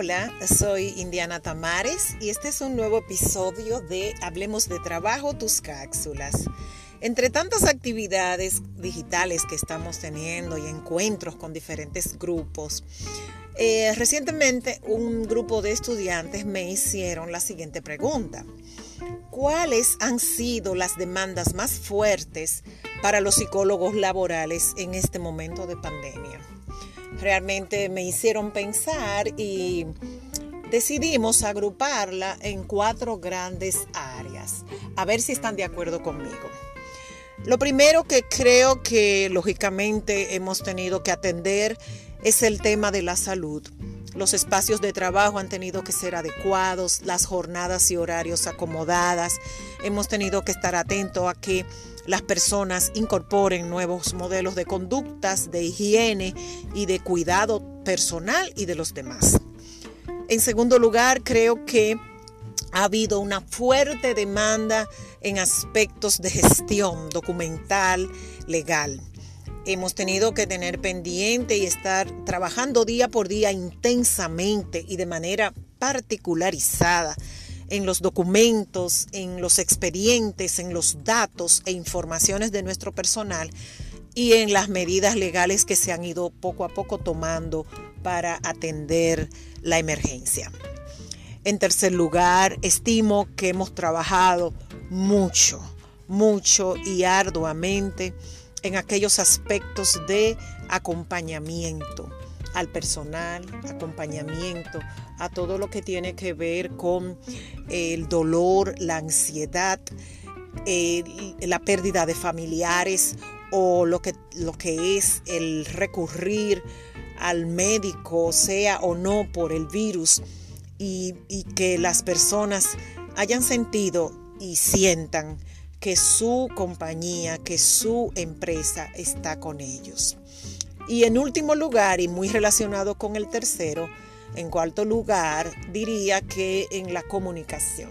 Hola, soy Indiana Tamares y este es un nuevo episodio de Hablemos de Trabajo, tus cápsulas. Entre tantas actividades digitales que estamos teniendo y encuentros con diferentes grupos, eh, recientemente un grupo de estudiantes me hicieron la siguiente pregunta. ¿Cuáles han sido las demandas más fuertes para los psicólogos laborales en este momento de pandemia? Realmente me hicieron pensar y decidimos agruparla en cuatro grandes áreas. A ver si están de acuerdo conmigo. Lo primero que creo que lógicamente hemos tenido que atender es el tema de la salud. Los espacios de trabajo han tenido que ser adecuados, las jornadas y horarios acomodadas. Hemos tenido que estar atentos a que las personas incorporen nuevos modelos de conductas, de higiene y de cuidado personal y de los demás. En segundo lugar, creo que ha habido una fuerte demanda en aspectos de gestión documental, legal. Hemos tenido que tener pendiente y estar trabajando día por día intensamente y de manera particularizada en los documentos, en los expedientes, en los datos e informaciones de nuestro personal y en las medidas legales que se han ido poco a poco tomando para atender la emergencia. En tercer lugar, estimo que hemos trabajado mucho, mucho y arduamente en aquellos aspectos de acompañamiento al personal, acompañamiento a todo lo que tiene que ver con el dolor, la ansiedad, la pérdida de familiares o lo que, lo que es el recurrir al médico, sea o no por el virus, y que las personas hayan sentido y sientan que su compañía, que su empresa está con ellos. Y en último lugar, y muy relacionado con el tercero, en cuarto lugar, diría que en la comunicación.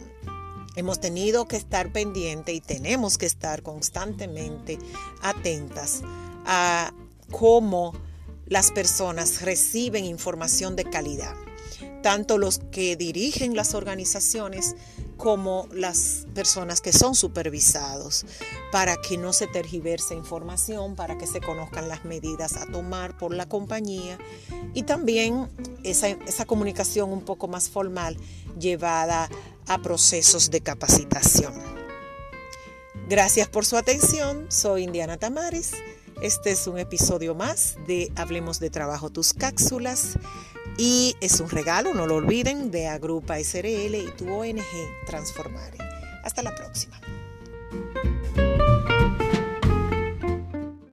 Hemos tenido que estar pendiente y tenemos que estar constantemente atentas a cómo las personas reciben información de calidad, tanto los que dirigen las organizaciones como las personas que son supervisados, para que no se tergiverse información, para que se conozcan las medidas a tomar por la compañía y también esa, esa comunicación un poco más formal llevada a procesos de capacitación. Gracias por su atención, soy Indiana Tamares. Este es un episodio más de Hablemos de Trabajo Tus Cápsulas y es un regalo, no lo olviden, de Agrupa SRL y tu ONG Transformare. Hasta la próxima.